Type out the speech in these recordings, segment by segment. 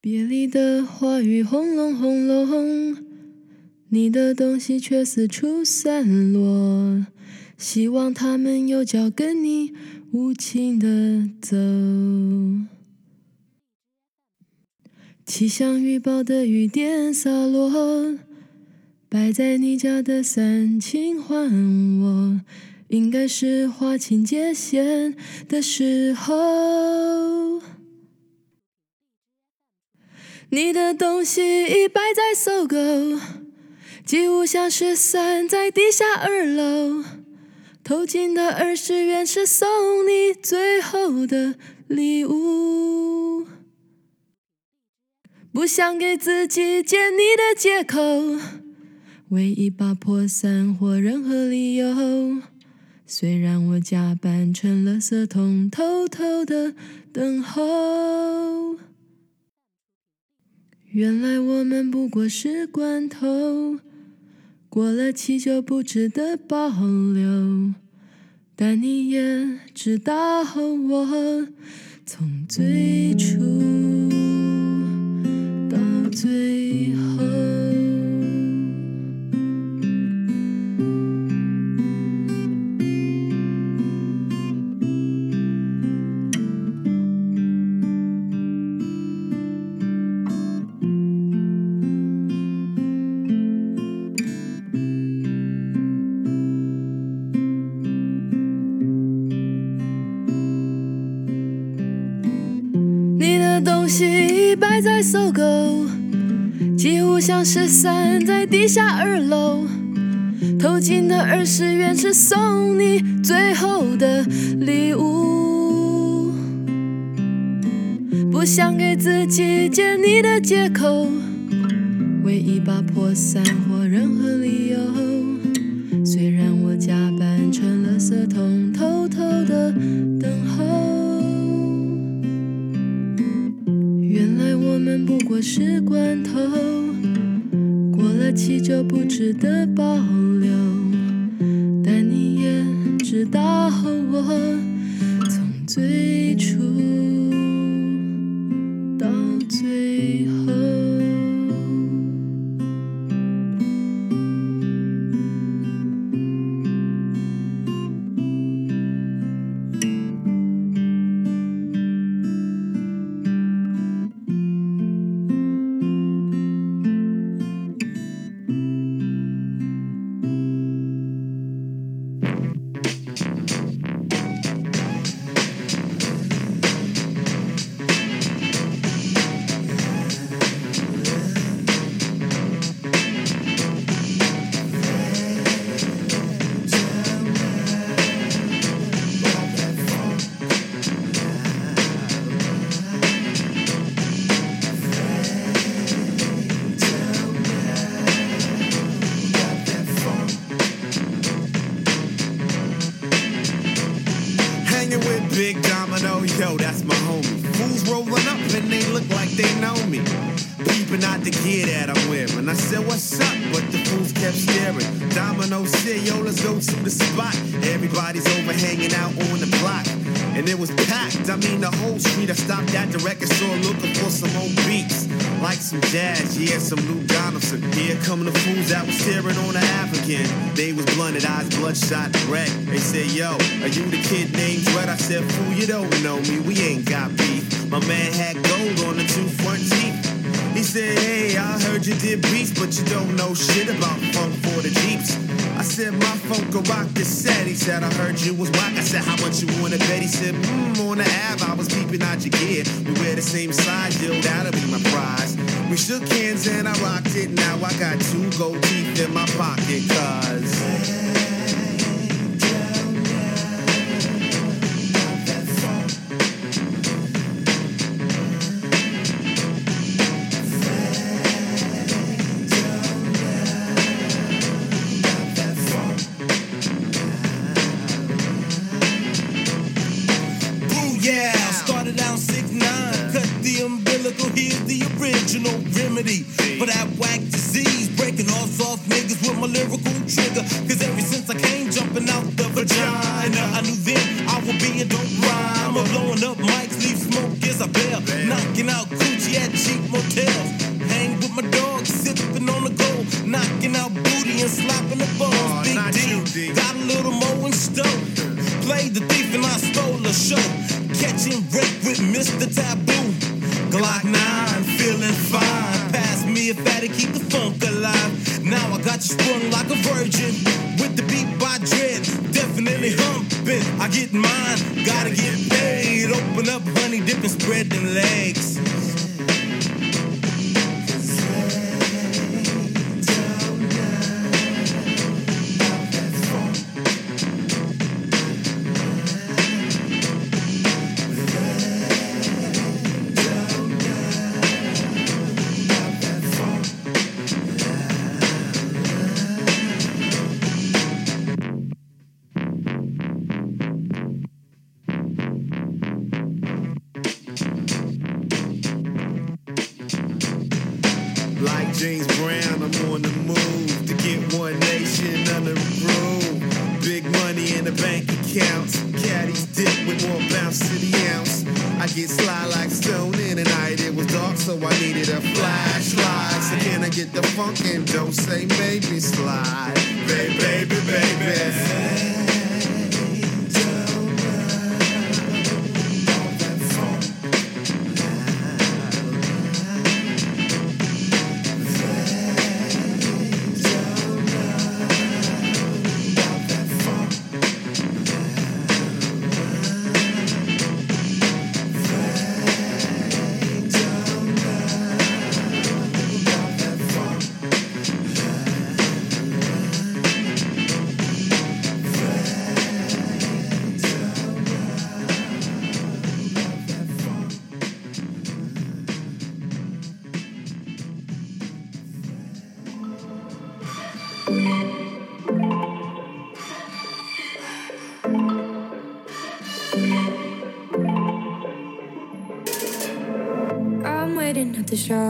别离的话语轰隆轰隆，你的东西却四处散落，希望他们有脚跟你无情的走。气象预报的雨点洒落，摆在你家的伞请还我，应该是划清界限的时候。你的东西已摆在搜狗，吉乎像失散在地下二楼，偷进的二十元是送你最后的礼物。不想给自己见你的借口，为一把破伞或任何理由，虽然我假扮成了色通，偷偷的等候。原来我们不过是罐头，过了期就不值得保留。但你也知道，我从最初到最后。在搜狗，几乎像是散在地下二楼，偷进的二十元是送你最后的礼物。不想给自己借你的借口，为一把破伞或任何理由。可是罐头过了期就不值得保留，但你也知道我从最初。the spot. Everybody's over hanging out on the block. And it was packed. I mean, the whole street. I stopped at the record store looking for some old beats. Like some jazz, yeah, some Lou Donaldson. Here come the fools that was staring on the African. They was blunted, eyes bloodshot, red. They said, yo, are you the kid named Dredd? I said, fool, you don't know me. We ain't got beef. My man had gold on the two front teeth. He said, Hey, I heard you did beats, but you don't know shit about funk for the Jeeps. I said, My funk could rock this set. He said, I heard you was whack. I said, How much you wanna bet? He said, Mmm, on the Ave, I was peeping out your gear. We wear the same size, yo, that'll be my prize. We shook hands and I rocked it. Now I got two gold teeth in my pocket, cuz. booty and slapping the balls. Oh, Big D, got a little more in store. Played the thief and I stole the show. Catching wreck with Mr. Taboo. Glock 9, feeling fine. Pass me a fatty, keep the funk alive. Now I got you sprung like a virgin. With the beat by Dread, definitely humping. I get mine, gotta get paid. Open up, honey, dip and spread them legs.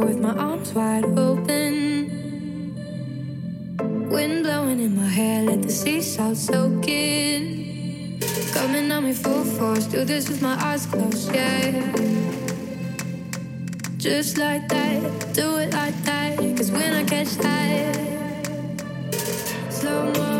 with my arms wide open. Wind blowing in my hair, let the sea salt soak in. Coming on me full force, do this with my eyes closed, yeah. Just like that, do it like that, cause when I catch that, slow mo.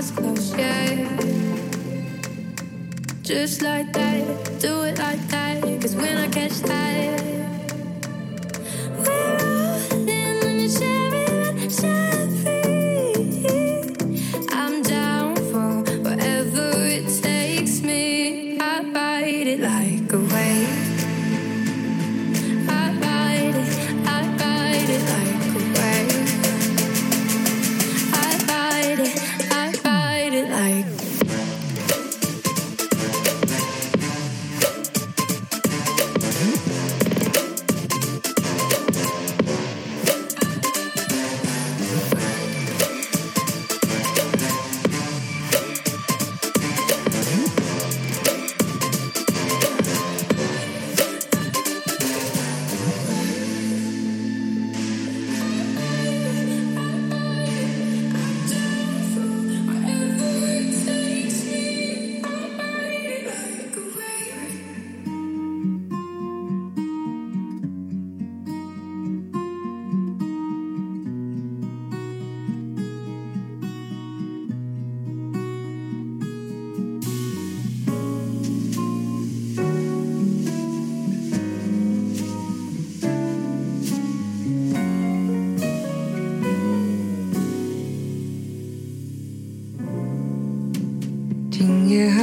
eyes closed, yeah. Just like that, do it like that. Cause when I catch that.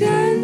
真。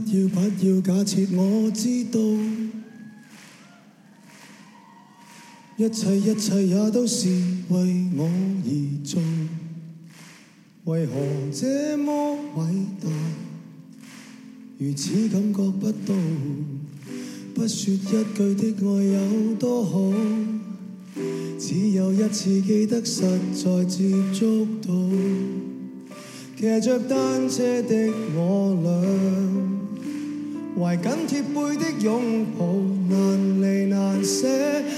不要，不要假設我知道，一切，一切也都是為我而做，為何這麼偉大，如此感覺不到？不说一句的愛有多好，只有一次記得，實在接觸到，騎着單車的我俩。怀紧贴背的拥抱，难离难舍，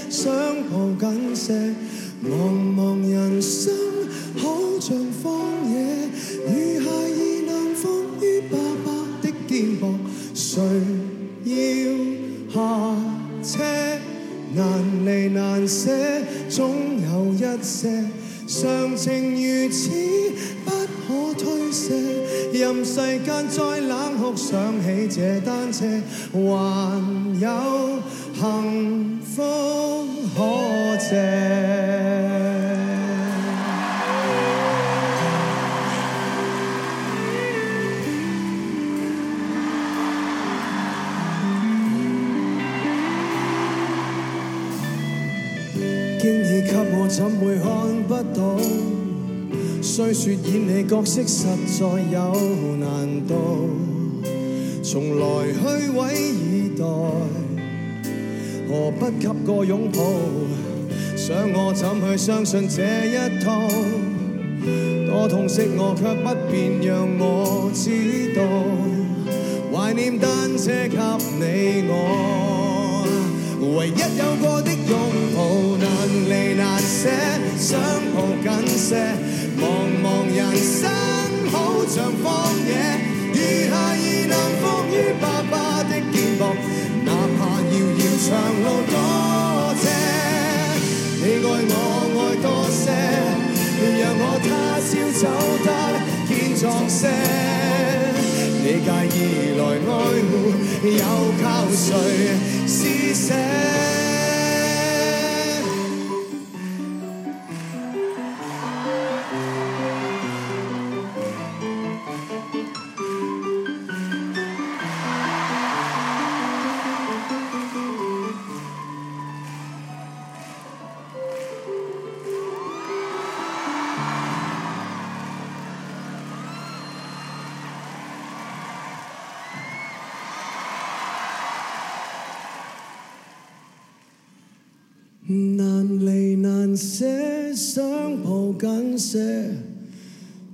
想抱紧些。茫茫人生，好像荒野，如孩儿能伏于爸爸的肩膊，谁要下车？难离难舍，总有一些，常情如此，不可推卸。任世间再哭，想起这单车，还有幸福可借。经历给我怎会看不到？虽说演你角色实在有难度。从来虚伪以待，何不给个拥抱？想我怎去相信这一套？多痛惜我却不便让我知道，怀念单车给你我，唯一有过的拥抱难离难舍，想抱紧些。茫茫人生好像荒野雨下意能。爸爸的肩膀，哪怕遥遥长路多些，你爱我爱多些，让我他朝走得健壮些。你介意来爱护，又靠谁施舍？想抱紧些，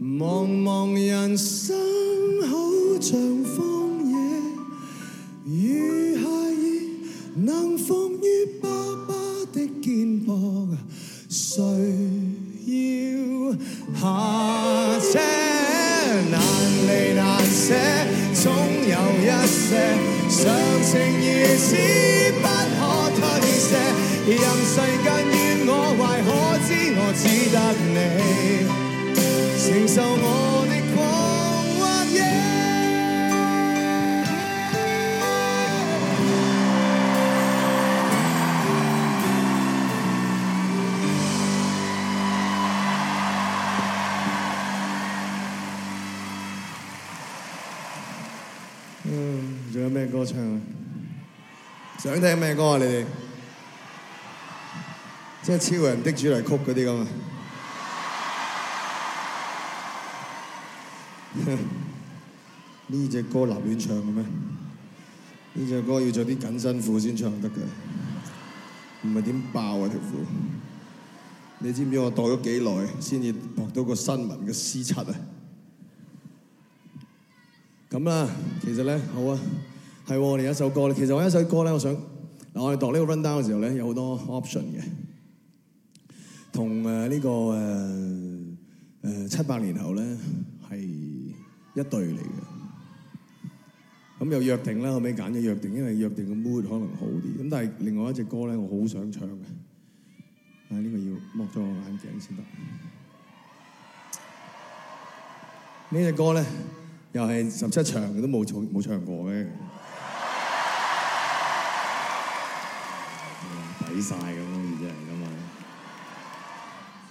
茫茫人生好像荒野，雨下儿能放于爸爸的肩膊。谁要下车？难离难舍，总有一些，相情如此不可推卸，任世间。只得你承受我的狂或耶、嗯，仲有咩歌唱想听咩歌啊？你哋？即係超人的主題曲嗰啲咁啊！呢只歌立亂唱嘅咩？呢只歌要着啲紧身褲先唱得嘅，唔係點爆啊條褲！你知唔知我度咗幾耐先至博到個新聞嘅私七啊？咁啦，其實咧好啊，係我哋有一首歌咧。其實我有一首歌咧，我想嗱，我哋度呢個 run down 嘅時候咧，有好多 option 嘅。同誒呢個誒誒七百年後咧係一對嚟嘅，咁又約定啦，後尾揀咗約定，因為約定嘅 mood 可能好啲，咁但係另外一隻歌咧，我好想唱嘅，啊呢個要剝咗我眼鏡先得，呢只歌咧又係十七場都冇唱冇唱過嘅，抵晒咁。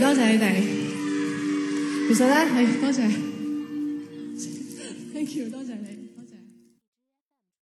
多谢你哋。其实咧，系多谢。